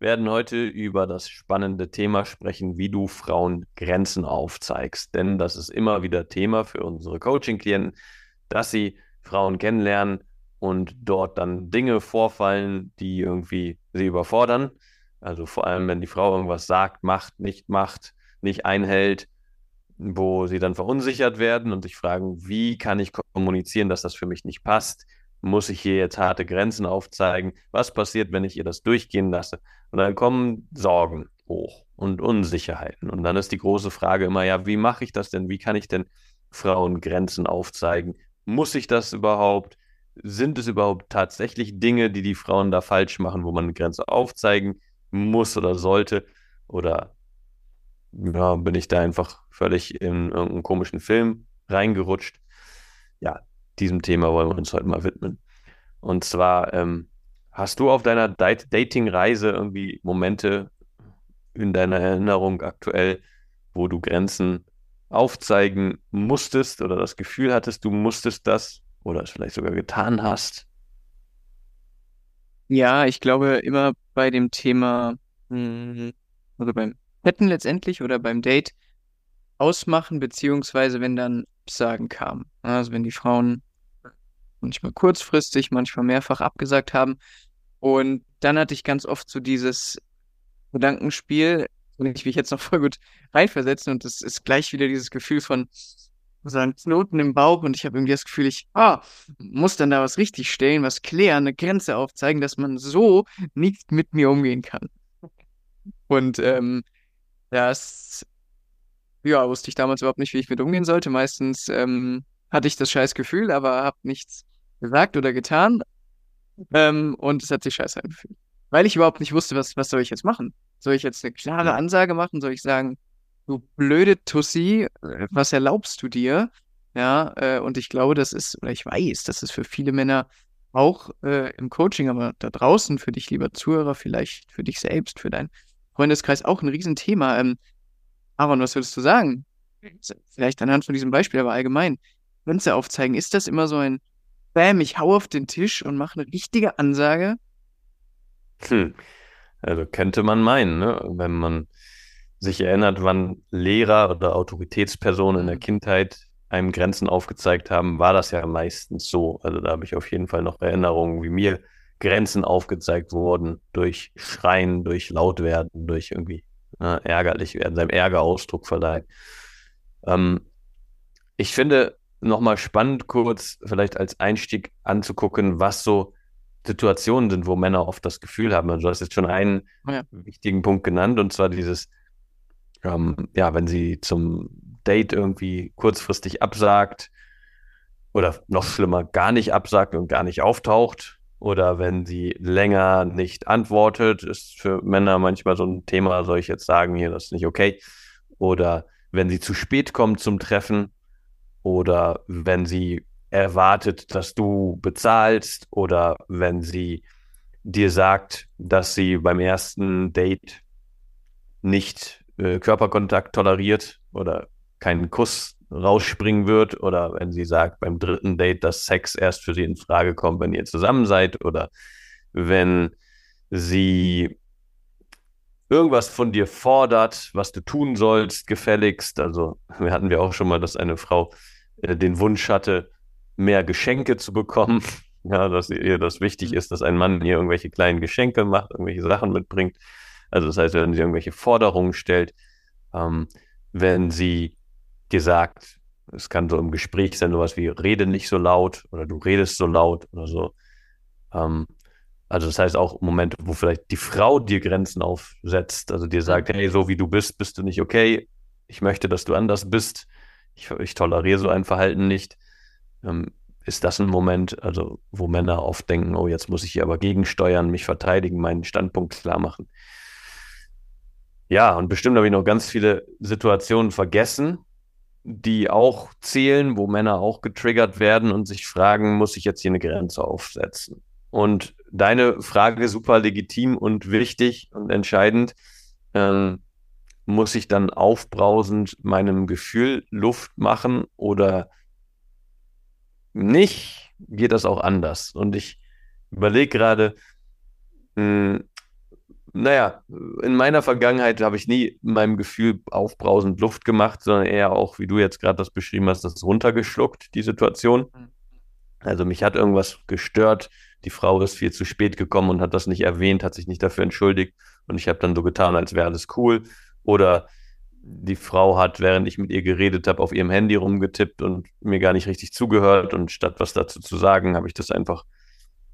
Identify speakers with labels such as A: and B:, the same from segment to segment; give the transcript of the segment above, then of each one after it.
A: werden heute über das spannende Thema sprechen, wie du Frauen Grenzen aufzeigst. Denn das ist immer wieder Thema für unsere Coaching-Klienten, dass sie Frauen kennenlernen und dort dann Dinge vorfallen, die irgendwie sie überfordern. Also vor allem, wenn die Frau irgendwas sagt, macht, nicht macht, nicht einhält, wo sie dann verunsichert werden und sich fragen, wie kann ich kommunizieren, dass das für mich nicht passt? Muss ich hier jetzt harte Grenzen aufzeigen? Was passiert, wenn ich ihr das durchgehen lasse? Und dann kommen Sorgen hoch und Unsicherheiten. Und dann ist die große Frage immer, ja, wie mache ich das denn? Wie kann ich denn Frauen Grenzen aufzeigen? Muss ich das überhaupt? Sind es überhaupt tatsächlich Dinge, die die Frauen da falsch machen, wo man eine Grenze aufzeigen muss oder sollte? Oder ja, bin ich da einfach völlig in irgendeinen komischen Film reingerutscht? Ja, diesem Thema wollen wir uns heute mal widmen. Und zwar, ähm, hast du auf deiner Dating-Reise irgendwie Momente in deiner Erinnerung aktuell, wo du Grenzen aufzeigen musstest oder das Gefühl hattest, du musstest das oder es vielleicht sogar getan hast?
B: Ja, ich glaube immer bei dem Thema, hm, also beim Fetten letztendlich oder beim Date ausmachen, beziehungsweise wenn dann Absagen kamen. Also wenn die Frauen manchmal kurzfristig, manchmal mehrfach abgesagt haben. Und dann hatte ich ganz oft so dieses Gedankenspiel, und ich mich jetzt noch voll gut reinversetzen und das ist gleich wieder dieses Gefühl von so einem Knoten im Bauch und ich habe irgendwie das Gefühl, ich ah, muss dann da was richtig stellen, was klären, eine Grenze aufzeigen, dass man so nicht mit mir umgehen kann. Und ähm, das ja, wusste ich damals überhaupt nicht, wie ich mit umgehen sollte. Meistens ähm, hatte ich das scheiß Gefühl, aber habe nichts gesagt oder getan. Ähm, und es hat sich scheiße angefühlt. Weil ich überhaupt nicht wusste, was, was soll ich jetzt machen? Soll ich jetzt eine klare Ansage machen? Soll ich sagen, du blöde Tussi, äh, was erlaubst du dir? Ja, äh, und ich glaube, das ist, oder ich weiß, das ist für viele Männer auch äh, im Coaching, aber da draußen, für dich, lieber Zuhörer, vielleicht für dich selbst, für deinen Freundeskreis auch ein Riesenthema. Ähm, Aaron, was würdest du sagen? Vielleicht anhand von diesem Beispiel, aber allgemein. Grenze aufzeigen, ist das immer so ein Bam, ich hau auf den Tisch und mache eine richtige Ansage?
A: Hm. Also könnte man meinen, ne? wenn man sich erinnert, wann Lehrer oder Autoritätspersonen in der mhm. Kindheit einem Grenzen aufgezeigt haben, war das ja meistens so. Also da habe ich auf jeden Fall noch Erinnerungen, wie mir Grenzen aufgezeigt wurden durch Schreien, durch Lautwerden, durch irgendwie äh, ärgerlich werden, seinem Ärger Ausdruck verleihen. Ähm, ich finde, nochmal spannend, kurz vielleicht als Einstieg anzugucken, was so Situationen sind, wo Männer oft das Gefühl haben. Also du hast jetzt schon einen ja. wichtigen Punkt genannt, und zwar dieses, ähm, ja, wenn sie zum Date irgendwie kurzfristig absagt oder noch schlimmer gar nicht absagt und gar nicht auftaucht oder wenn sie länger nicht antwortet, ist für Männer manchmal so ein Thema, soll ich jetzt sagen, hier, das ist nicht okay. Oder wenn sie zu spät kommt zum Treffen oder wenn sie erwartet, dass du bezahlst oder wenn sie dir sagt, dass sie beim ersten Date nicht äh, Körperkontakt toleriert oder keinen Kuss rausspringen wird oder wenn sie sagt beim dritten Date, dass Sex erst für sie in Frage kommt, wenn ihr zusammen seid oder wenn sie irgendwas von dir fordert, was du tun sollst, gefälligst. Also wir hatten wir auch schon mal, dass eine Frau äh, den Wunsch hatte, mehr Geschenke zu bekommen. Ja, dass ihr das wichtig ist, dass ein Mann ihr irgendwelche kleinen Geschenke macht, irgendwelche Sachen mitbringt. Also das heißt, wenn sie irgendwelche Forderungen stellt, ähm, wenn sie gesagt, es kann so im Gespräch sein, sowas wie rede nicht so laut oder du redest so laut oder so. Ähm, also das heißt auch Momente, wo vielleicht die Frau dir Grenzen aufsetzt, also dir sagt, hey, so wie du bist, bist du nicht okay. Ich möchte, dass du anders bist. Ich, ich toleriere so ein Verhalten nicht. Ähm, ist das ein Moment, also wo Männer oft denken, oh, jetzt muss ich hier aber gegensteuern, mich verteidigen, meinen Standpunkt klar machen. Ja, und bestimmt habe ich noch ganz viele Situationen vergessen. die auch zählen, wo Männer auch getriggert werden und sich fragen, muss ich jetzt hier eine Grenze aufsetzen? Und deine Frage super legitim und wichtig und entscheidend. Ähm, muss ich dann aufbrausend meinem Gefühl Luft machen oder nicht? Geht das auch anders? Und ich überlege gerade, hm, naja, in meiner Vergangenheit habe ich nie meinem Gefühl aufbrausend Luft gemacht, sondern eher auch, wie du jetzt gerade das beschrieben hast, das runtergeschluckt, die Situation. Mhm. Also mich hat irgendwas gestört, die Frau ist viel zu spät gekommen und hat das nicht erwähnt, hat sich nicht dafür entschuldigt und ich habe dann so getan, als wäre alles cool. Oder die Frau hat, während ich mit ihr geredet habe, auf ihrem Handy rumgetippt und mir gar nicht richtig zugehört und statt was dazu zu sagen, habe ich das einfach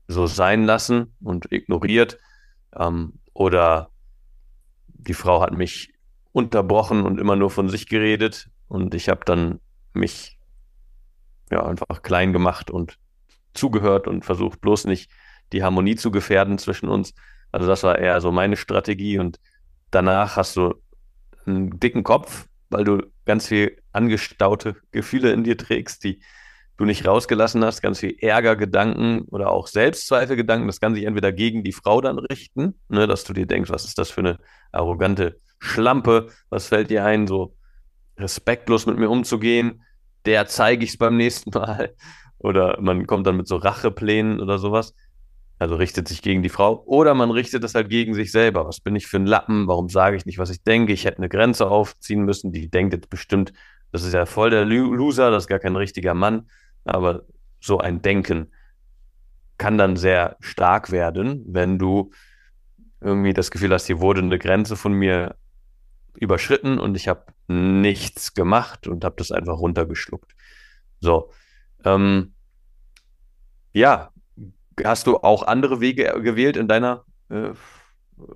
A: so sein lassen und ignoriert. Ähm, oder die Frau hat mich unterbrochen und immer nur von sich geredet und ich habe dann mich ja einfach klein gemacht und zugehört und versucht bloß nicht die Harmonie zu gefährden zwischen uns. Also das war eher so meine Strategie und danach hast du einen dicken Kopf, weil du ganz viel angestaute Gefühle in dir trägst, die du nicht rausgelassen hast, ganz viel Ärger, Gedanken oder auch Selbstzweifelgedanken. Das kann sich entweder gegen die Frau dann richten, ne, dass du dir denkst, was ist das für eine arrogante Schlampe, was fällt dir ein, so respektlos mit mir umzugehen, der zeige ich es beim nächsten Mal. Oder man kommt dann mit so Racheplänen oder sowas. Also richtet sich gegen die Frau. Oder man richtet das halt gegen sich selber. Was bin ich für ein Lappen? Warum sage ich nicht, was ich denke? Ich hätte eine Grenze aufziehen müssen. Die denkt jetzt bestimmt, das ist ja voll der Loser, das ist gar kein richtiger Mann. Aber so ein Denken kann dann sehr stark werden, wenn du irgendwie das Gefühl hast, hier wurde eine Grenze von mir überschritten und ich habe nichts gemacht und habe das einfach runtergeschluckt. So. Ähm, ja, hast du auch andere Wege gewählt in deiner äh,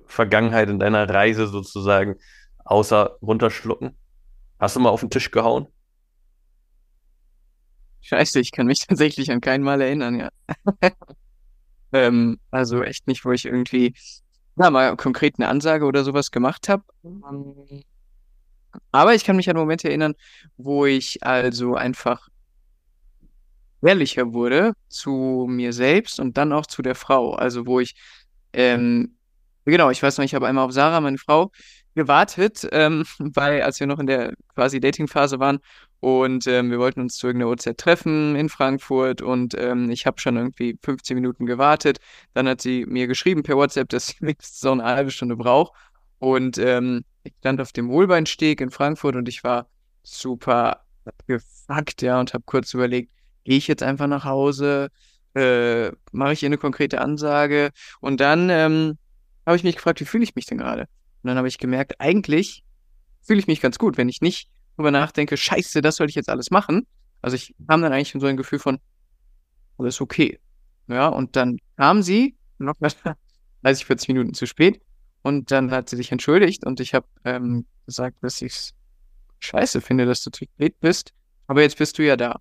A: Vergangenheit, in deiner Reise sozusagen, außer runterschlucken? Hast du mal auf den Tisch gehauen?
B: Scheiße, ich kann mich tatsächlich an kein Mal erinnern, ja. ähm, also echt nicht, wo ich irgendwie ja, mal konkret eine Ansage oder sowas gemacht habe. Aber ich kann mich an Momente erinnern, wo ich also einfach ehrlicher wurde zu mir selbst und dann auch zu der Frau. Also wo ich, ähm, genau, ich weiß noch, ich habe einmal auf Sarah, meine Frau, gewartet, ähm, weil als wir noch in der quasi Dating-Phase waren und ähm, wir wollten uns zu irgendeiner OZ treffen in Frankfurt und ähm, ich habe schon irgendwie 15 Minuten gewartet. Dann hat sie mir geschrieben per WhatsApp, dass sie mindestens so eine halbe Stunde braucht. Und ähm, ich stand auf dem Wohlbeinsteg in Frankfurt und ich war super gefuckt, ja, und habe kurz überlegt, gehe ich jetzt einfach nach Hause, äh, mache ich ihr eine konkrete Ansage und dann ähm, habe ich mich gefragt, wie fühle ich mich denn gerade? Und dann habe ich gemerkt, eigentlich fühle ich mich ganz gut, wenn ich nicht drüber nachdenke, scheiße, das soll ich jetzt alles machen. Also ich kam dann eigentlich so ein Gefühl von, alles okay. Ja, und dann kam sie, noch 30, 40 Minuten zu spät, und dann hat sie sich entschuldigt und ich habe ähm, gesagt, dass ich es scheiße finde, dass du zu spät bist. Aber jetzt bist du ja da.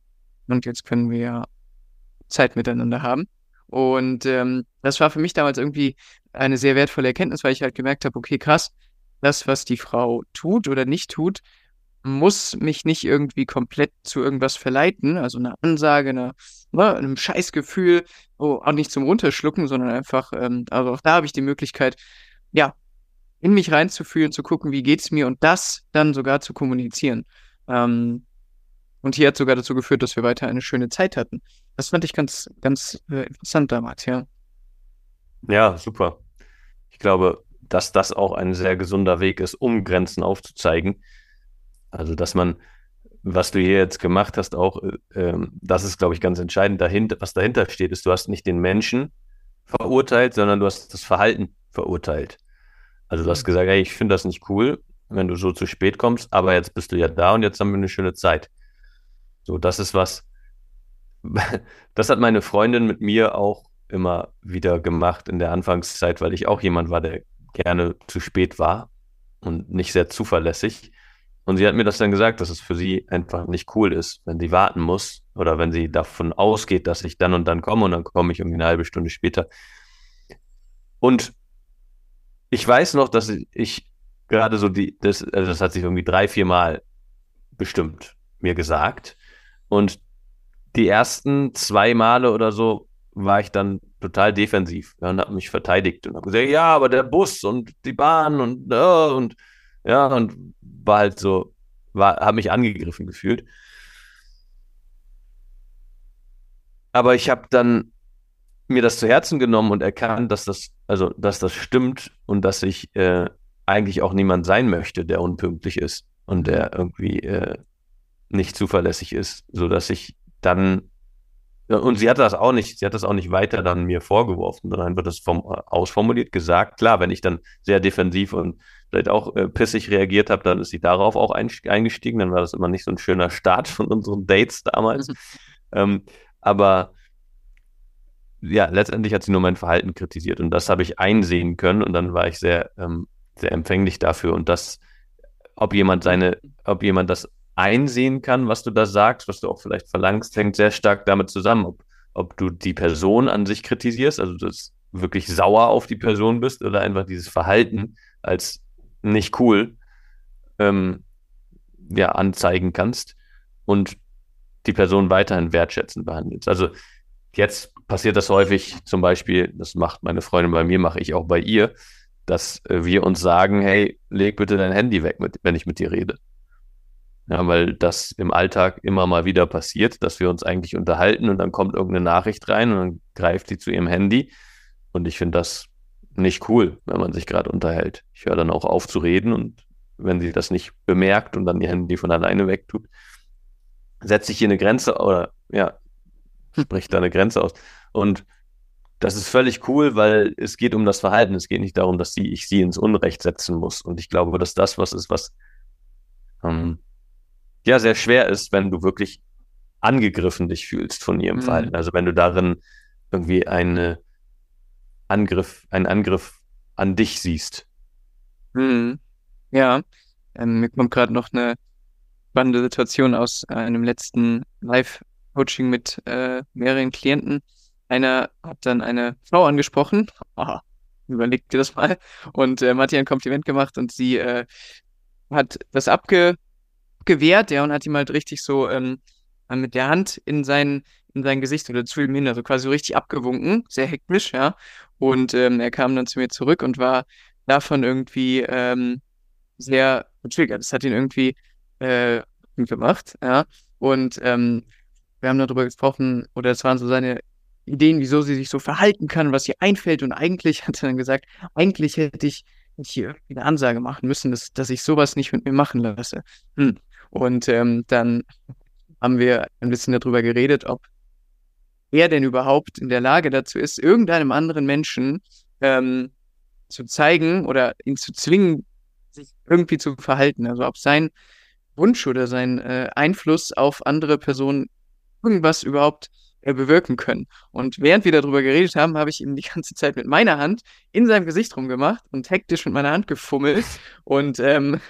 B: Und jetzt können wir Zeit miteinander haben. Und ähm, das war für mich damals irgendwie eine sehr wertvolle Erkenntnis, weil ich halt gemerkt habe, okay, krass, das, was die Frau tut oder nicht tut, muss mich nicht irgendwie komplett zu irgendwas verleiten, also eine Ansage, eine, ne, einem Scheißgefühl, oh, auch nicht zum Runterschlucken, sondern einfach, ähm, also auch da habe ich die Möglichkeit, ja, in mich reinzufühlen, zu gucken, wie geht's mir und das dann sogar zu kommunizieren. Ähm, und hier hat sogar dazu geführt, dass wir weiter eine schöne Zeit hatten. Das fand ich ganz, ganz äh, interessant damals, ja.
A: Ja, super. Ich glaube, dass das auch ein sehr gesunder Weg ist, um Grenzen aufzuzeigen. Also, dass man, was du hier jetzt gemacht hast, auch, äh, ähm, das ist, glaube ich, ganz entscheidend. Dahinter, was dahinter steht, ist, du hast nicht den Menschen verurteilt, sondern du hast das Verhalten verurteilt. Also du hast mhm. gesagt, hey, ich finde das nicht cool, wenn du so zu spät kommst, aber jetzt bist du ja da und jetzt haben wir eine schöne Zeit. So, das ist was, das hat meine Freundin mit mir auch immer wieder gemacht in der Anfangszeit, weil ich auch jemand war, der gerne zu spät war und nicht sehr zuverlässig. Und sie hat mir das dann gesagt, dass es für sie einfach nicht cool ist, wenn sie warten muss oder wenn sie davon ausgeht, dass ich dann und dann komme und dann komme ich irgendwie eine halbe Stunde später. Und ich weiß noch, dass ich gerade so die, das, also das hat sich irgendwie drei, vier Mal bestimmt mir gesagt. Und die ersten zwei Male oder so war ich dann total defensiv ja, und habe mich verteidigt und habe gesagt, ja, aber der Bus und die Bahn und, uh, und ja, und war halt so, war, habe mich angegriffen gefühlt. Aber ich habe dann mir das zu Herzen genommen und erkannt, dass das, also, dass das stimmt und dass ich äh, eigentlich auch niemand sein möchte, der unpünktlich ist und der irgendwie äh, nicht zuverlässig ist, so dass ich dann und sie hat das auch nicht, sie hat das auch nicht weiter dann mir vorgeworfen, sondern wird das vom, ausformuliert gesagt. Klar, wenn ich dann sehr defensiv und vielleicht auch äh, pissig reagiert habe, dann ist sie darauf auch eingestiegen. Dann war das immer nicht so ein schöner Start von unseren Dates damals. ähm, aber ja, letztendlich hat sie nur mein Verhalten kritisiert und das habe ich einsehen können und dann war ich sehr, ähm, sehr empfänglich dafür und das, ob jemand seine, ob jemand das einsehen kann, was du da sagst, was du auch vielleicht verlangst, hängt sehr stark damit zusammen, ob, ob du die Person an sich kritisierst, also das wirklich sauer auf die Person bist oder einfach dieses Verhalten als nicht cool ähm, ja, anzeigen kannst und die Person weiterhin wertschätzend behandelst. Also jetzt passiert das häufig, zum Beispiel, das macht meine Freundin bei mir, mache ich auch bei ihr, dass äh, wir uns sagen, hey, leg bitte dein Handy weg, mit, wenn ich mit dir rede. Ja, weil das im Alltag immer mal wieder passiert, dass wir uns eigentlich unterhalten und dann kommt irgendeine Nachricht rein und dann greift sie zu ihrem Handy. Und ich finde das nicht cool, wenn man sich gerade unterhält. Ich höre dann auch auf zu reden und wenn sie das nicht bemerkt und dann ihr Handy von alleine wegtut, setze ich hier eine Grenze oder ja, spricht da eine Grenze aus. Und das ist völlig cool, weil es geht um das Verhalten. Es geht nicht darum, dass sie, ich sie ins Unrecht setzen muss. Und ich glaube, dass das was ist, was ähm, ja sehr schwer ist, wenn du wirklich angegriffen dich fühlst von ihrem mhm. Verhalten. Also wenn du darin irgendwie eine Angriff, einen Angriff an dich siehst.
B: Mhm. Ja, ähm, mir kommt gerade noch eine spannende Situation aus einem letzten Live-Coaching mit äh, mehreren Klienten. Einer hat dann eine Frau angesprochen. Aha, überleg dir das mal. Und ähm, hat ihr ein Kompliment gemacht und sie äh, hat das abge gewehrt, ja, und hat ihm halt richtig so ähm, mit der Hand in sein, in sein Gesicht oder zu ihm hin, also quasi so richtig abgewunken, sehr hektisch, ja. Und ähm, er kam dann zu mir zurück und war davon irgendwie ähm, sehr getriggert. Das hat ihn irgendwie äh, gemacht, ja. Und ähm, wir haben darüber gesprochen, oder es waren so seine Ideen, wieso sie sich so verhalten kann, was ihr einfällt. Und eigentlich hat er dann gesagt, eigentlich hätte ich hier eine Ansage machen müssen, dass, dass ich sowas nicht mit mir machen lasse. Hm. Und ähm, dann haben wir ein bisschen darüber geredet, ob er denn überhaupt in der Lage dazu ist, irgendeinem anderen Menschen ähm, zu zeigen oder ihn zu zwingen, sich irgendwie zu verhalten. Also ob sein Wunsch oder sein äh, Einfluss auf andere Personen irgendwas überhaupt äh, bewirken können. Und während wir darüber geredet haben, habe ich ihm die ganze Zeit mit meiner Hand in seinem Gesicht rumgemacht und hektisch mit meiner Hand gefummelt und ähm,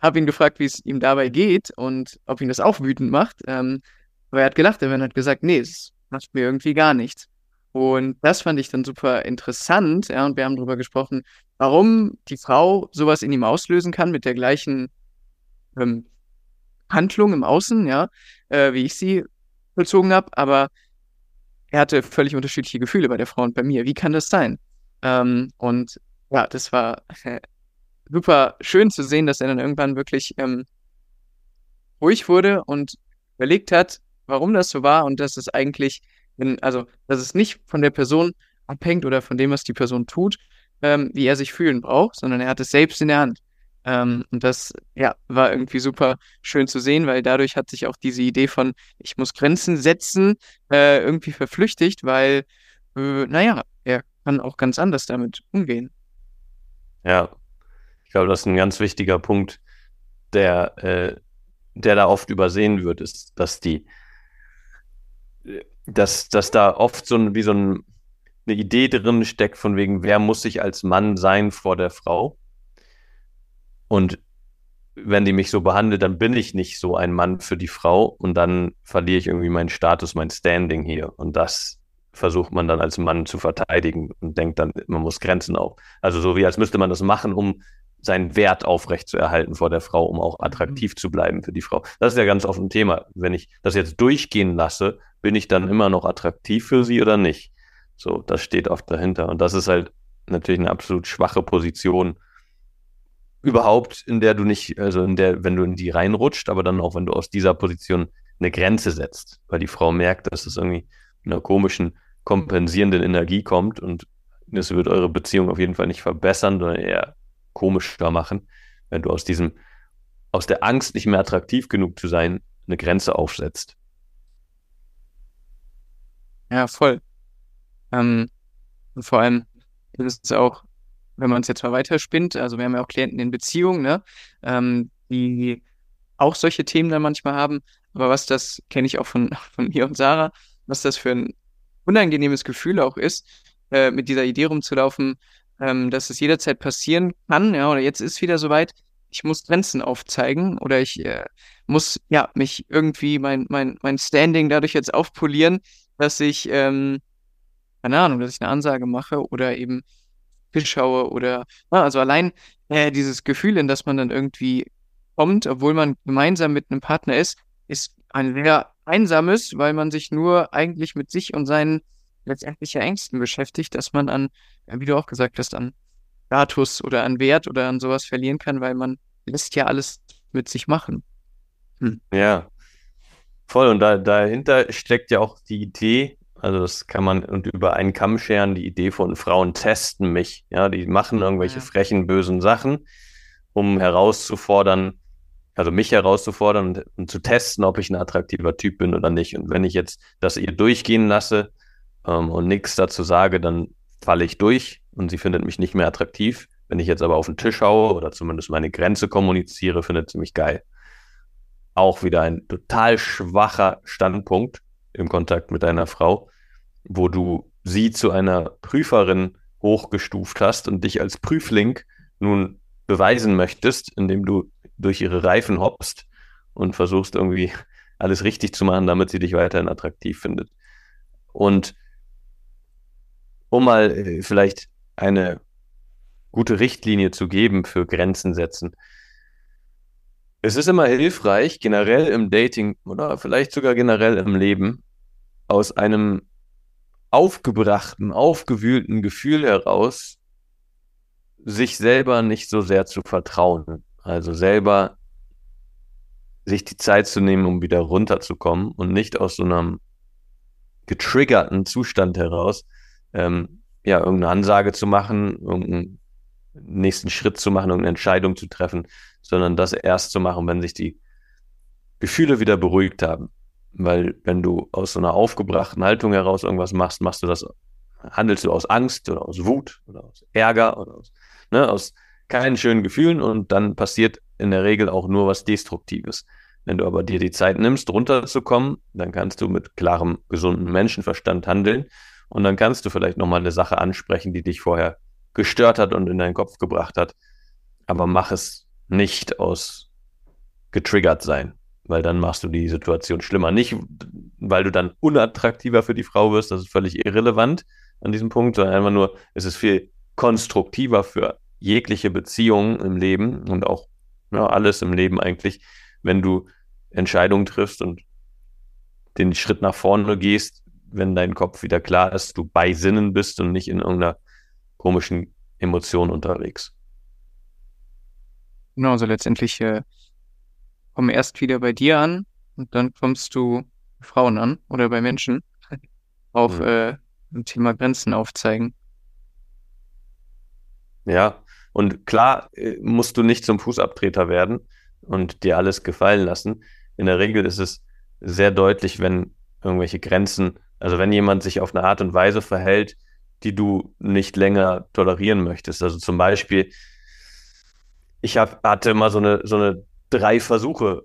B: habe ihn gefragt, wie es ihm dabei geht und ob ihn das auch wütend macht. Ähm, aber er hat gelacht, er hat gesagt, nee, es macht mir irgendwie gar nichts. Und das fand ich dann super interessant, ja, und wir haben darüber gesprochen, warum die Frau sowas in ihm auslösen kann mit der gleichen ähm, Handlung im Außen, ja, äh, wie ich sie vollzogen habe, aber er hatte völlig unterschiedliche Gefühle bei der Frau und bei mir. Wie kann das sein? Ähm, und ja, das war super schön zu sehen, dass er dann irgendwann wirklich ähm, ruhig wurde und überlegt hat, warum das so war und dass es eigentlich, wenn, also dass es nicht von der Person abhängt oder von dem, was die Person tut, ähm, wie er sich fühlen braucht, sondern er hat es selbst in der Hand. Ähm, und das, ja, war irgendwie super schön zu sehen, weil dadurch hat sich auch diese Idee von, ich muss Grenzen setzen, äh, irgendwie verflüchtigt, weil, äh, naja, er kann auch ganz anders damit umgehen.
A: Ja, ich glaube, das ist ein ganz wichtiger Punkt, der, äh, der da oft übersehen wird, ist, dass die, dass, dass da oft so ein, wie so ein, eine Idee drin steckt, von wegen, wer muss sich als Mann sein vor der Frau? Und wenn die mich so behandelt, dann bin ich nicht so ein Mann für die Frau und dann verliere ich irgendwie meinen Status, mein Standing hier. Und das versucht man dann als Mann zu verteidigen und denkt dann, man muss Grenzen auf. Also so wie als müsste man das machen, um seinen Wert aufrecht zu erhalten vor der Frau, um auch attraktiv mhm. zu bleiben für die Frau. Das ist ja ganz oft ein Thema. Wenn ich das jetzt durchgehen lasse, bin ich dann immer noch attraktiv für sie oder nicht? So, das steht oft dahinter. Und das ist halt natürlich eine absolut schwache Position überhaupt, in der du nicht, also in der, wenn du in die reinrutscht, aber dann auch, wenn du aus dieser Position eine Grenze setzt, weil die Frau merkt, dass es irgendwie in einer komischen, kompensierenden Energie kommt und das wird eure Beziehung auf jeden Fall nicht verbessern, sondern eher komischer machen, wenn du aus diesem, aus der Angst, nicht mehr attraktiv genug zu sein, eine Grenze aufsetzt.
B: Ja, voll. Ähm, und vor allem ist es auch, wenn man es jetzt mal weiterspinnt, also wir haben ja auch Klienten in Beziehungen, ne, ähm, die auch solche Themen dann manchmal haben, aber was das kenne ich auch von, von mir und Sarah, was das für ein unangenehmes Gefühl auch ist, äh, mit dieser Idee rumzulaufen, ähm, dass es jederzeit passieren kann, ja, oder jetzt ist wieder soweit, ich muss Grenzen aufzeigen oder ich äh, muss ja mich irgendwie mein, mein, mein Standing dadurch jetzt aufpolieren, dass ich, ähm, keine Ahnung, dass ich eine Ansage mache oder eben schaue oder ja, also allein äh, dieses Gefühl, in das man dann irgendwie kommt, obwohl man gemeinsam mit einem Partner ist, ist ein sehr einsames, weil man sich nur eigentlich mit sich und seinen letztendlichen Ängsten beschäftigt, dass man an, wie du auch gesagt hast, an Status oder an Wert oder an sowas verlieren kann, weil man lässt ja alles mit sich machen.
A: Hm. Ja, voll. Und da, dahinter steckt ja auch die Idee, also das kann man und über einen Kamm scheren, die Idee von Frauen testen mich. Ja, die machen irgendwelche ja. frechen, bösen Sachen, um herauszufordern, also mich herauszufordern und, und, zu testen, ob ich ein attraktiver Typ bin oder nicht. Und wenn ich jetzt das ihr durchgehen lasse ähm, und nichts dazu sage, dann falle ich durch und sie findet mich nicht mehr attraktiv. Wenn ich jetzt aber auf den Tisch haue oder zumindest meine Grenze kommuniziere, findet sie mich geil. Auch wieder ein total schwacher Standpunkt im Kontakt mit deiner Frau, wo du sie zu einer Prüferin hochgestuft hast und dich als Prüfling nun beweisen möchtest, indem du durch ihre Reifen hoppst und versuchst irgendwie alles richtig zu machen, damit sie dich weiterhin attraktiv findet. Und um mal äh, vielleicht eine gute Richtlinie zu geben für Grenzen setzen. Es ist immer hilfreich, generell im Dating oder vielleicht sogar generell im Leben, aus einem aufgebrachten, aufgewühlten Gefühl heraus, sich selber nicht so sehr zu vertrauen. Also selber sich die Zeit zu nehmen, um wieder runterzukommen und nicht aus so einem getriggerten Zustand heraus, ähm, ja, irgendeine Ansage zu machen, irgendeinen nächsten Schritt zu machen, irgendeine Entscheidung zu treffen, sondern das erst zu machen, wenn sich die Gefühle wieder beruhigt haben. Weil wenn du aus so einer aufgebrachten Haltung heraus irgendwas machst, machst du das, handelst du aus Angst oder aus Wut oder aus Ärger oder aus, ne, aus keinen schönen Gefühlen und dann passiert in der Regel auch nur was Destruktives. Wenn du aber dir die Zeit nimmst, runterzukommen, dann kannst du mit klarem, gesunden Menschenverstand handeln und dann kannst du vielleicht nochmal eine Sache ansprechen, die dich vorher gestört hat und in deinen Kopf gebracht hat. Aber mach es nicht aus getriggert sein, weil dann machst du die Situation schlimmer. Nicht, weil du dann unattraktiver für die Frau wirst, das ist völlig irrelevant an diesem Punkt, sondern einfach nur, es ist viel konstruktiver für jegliche Beziehung im Leben und auch ja, alles im Leben eigentlich, wenn du Entscheidungen triffst und den Schritt nach vorne gehst, wenn dein Kopf wieder klar ist, du bei Sinnen bist und nicht in irgendeiner komischen Emotion unterwegs.
B: Genau, also letztendlich äh, kommen erst wieder bei dir an und dann kommst du Frauen an oder bei Menschen auf mhm. äh, ein Thema Grenzen aufzeigen.
A: Ja, und klar äh, musst du nicht zum Fußabtreter werden und dir alles gefallen lassen. In der Regel ist es sehr deutlich, wenn irgendwelche Grenzen, also wenn jemand sich auf eine Art und Weise verhält, die du nicht länger tolerieren möchtest. Also zum Beispiel, ich hab, hatte immer so eine, so eine drei Versuche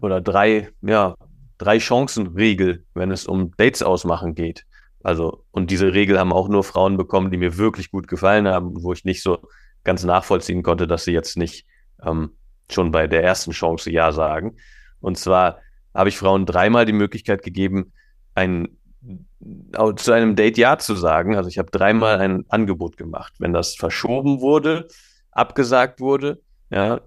A: oder drei, ja, drei Chancen-Regel, wenn es um Dates ausmachen geht. Also, und diese Regel haben auch nur Frauen bekommen, die mir wirklich gut gefallen haben, wo ich nicht so ganz nachvollziehen konnte, dass sie jetzt nicht ähm, schon bei der ersten Chance Ja sagen. Und zwar habe ich Frauen dreimal die Möglichkeit gegeben, ein, zu einem Date Ja zu sagen. Also ich habe dreimal ein Angebot gemacht. Wenn das verschoben wurde, abgesagt wurde, ja,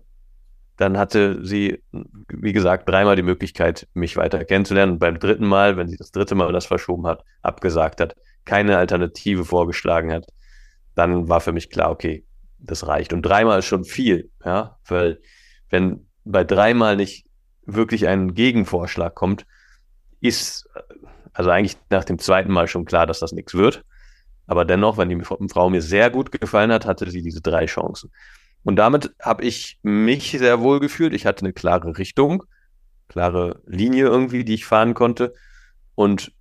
A: dann hatte sie, wie gesagt, dreimal die Möglichkeit, mich weiter kennenzulernen. Und beim dritten Mal, wenn sie das dritte Mal das verschoben hat, abgesagt hat, keine Alternative vorgeschlagen hat, dann war für mich klar, okay, das reicht. Und dreimal ist schon viel, ja, weil wenn bei dreimal nicht wirklich ein Gegenvorschlag kommt, ist also eigentlich nach dem zweiten Mal schon klar, dass das nichts wird. Aber dennoch, wenn die Frau mir sehr gut gefallen hat, hatte sie diese drei Chancen. Und damit habe ich mich sehr wohl gefühlt. Ich hatte eine klare Richtung, klare Linie irgendwie, die ich fahren konnte. Und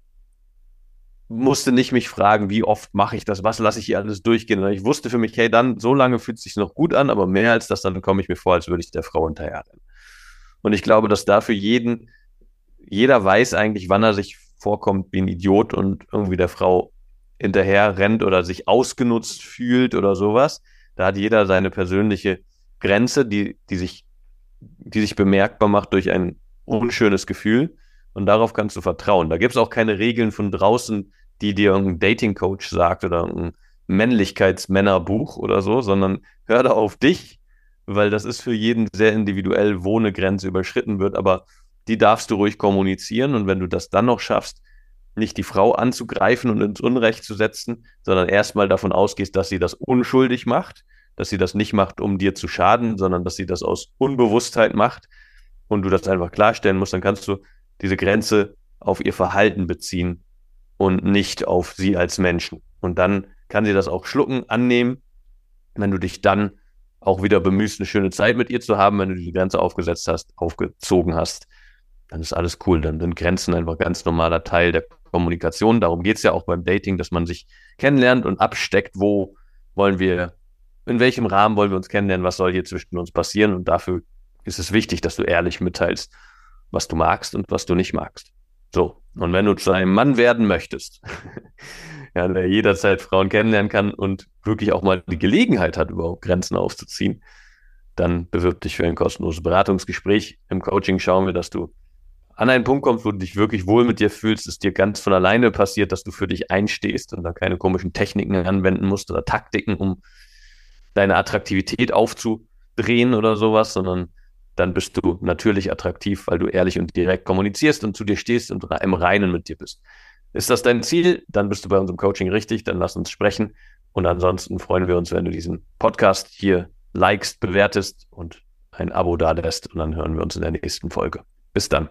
A: musste nicht mich fragen, wie oft mache ich das, was lasse ich hier alles durchgehen. Ich wusste für mich, hey, dann so lange fühlt es sich noch gut an, aber mehr als das, dann komme ich mir vor, als würde ich der Frau hinterherrennen. Und ich glaube, dass da für jeden, jeder weiß eigentlich, wann er sich vorkommt wie ein Idiot und irgendwie der Frau hinterher rennt oder sich ausgenutzt fühlt oder sowas. Da hat jeder seine persönliche Grenze, die, die sich, die sich bemerkbar macht durch ein unschönes Gefühl. Und darauf kannst du vertrauen. Da gibt es auch keine Regeln von draußen, die dir irgendein Dating-Coach sagt oder ein Männlichkeitsmännerbuch oder so, sondern hör da auf dich, weil das ist für jeden sehr individuell, wo eine Grenze überschritten wird. Aber die darfst du ruhig kommunizieren. Und wenn du das dann noch schaffst, nicht die Frau anzugreifen und ins Unrecht zu setzen, sondern erstmal davon ausgehst, dass sie das unschuldig macht, dass sie das nicht macht, um dir zu schaden, sondern dass sie das aus Unbewusstheit macht und du das einfach klarstellen musst, dann kannst du diese Grenze auf ihr Verhalten beziehen und nicht auf sie als Menschen. Und dann kann sie das auch schlucken, annehmen, wenn du dich dann auch wieder bemühst, eine schöne Zeit mit ihr zu haben, wenn du die Grenze aufgesetzt hast, aufgezogen hast, dann ist alles cool. Dann sind Grenzen einfach ganz normaler Teil der Kommunikation. Darum geht es ja auch beim Dating, dass man sich kennenlernt und absteckt, wo wollen wir, in welchem Rahmen wollen wir uns kennenlernen, was soll hier zwischen uns passieren. Und dafür ist es wichtig, dass du ehrlich mitteilst, was du magst und was du nicht magst. So. Und wenn du zu einem Mann werden möchtest, ja, der jederzeit Frauen kennenlernen kann und wirklich auch mal die Gelegenheit hat, überhaupt Grenzen aufzuziehen, dann bewirb dich für ein kostenloses Beratungsgespräch. Im Coaching schauen wir, dass du an einen Punkt kommst, wo du dich wirklich wohl mit dir fühlst, es dir ganz von alleine passiert, dass du für dich einstehst und da keine komischen Techniken anwenden musst oder Taktiken, um deine Attraktivität aufzudrehen oder sowas, sondern dann bist du natürlich attraktiv, weil du ehrlich und direkt kommunizierst und zu dir stehst und im Reinen mit dir bist. Ist das dein Ziel? Dann bist du bei unserem Coaching richtig, dann lass uns sprechen. Und ansonsten freuen wir uns, wenn du diesen Podcast hier likest, bewertest und ein Abo da lässt. Und dann hören wir uns in der nächsten Folge. Bis dann.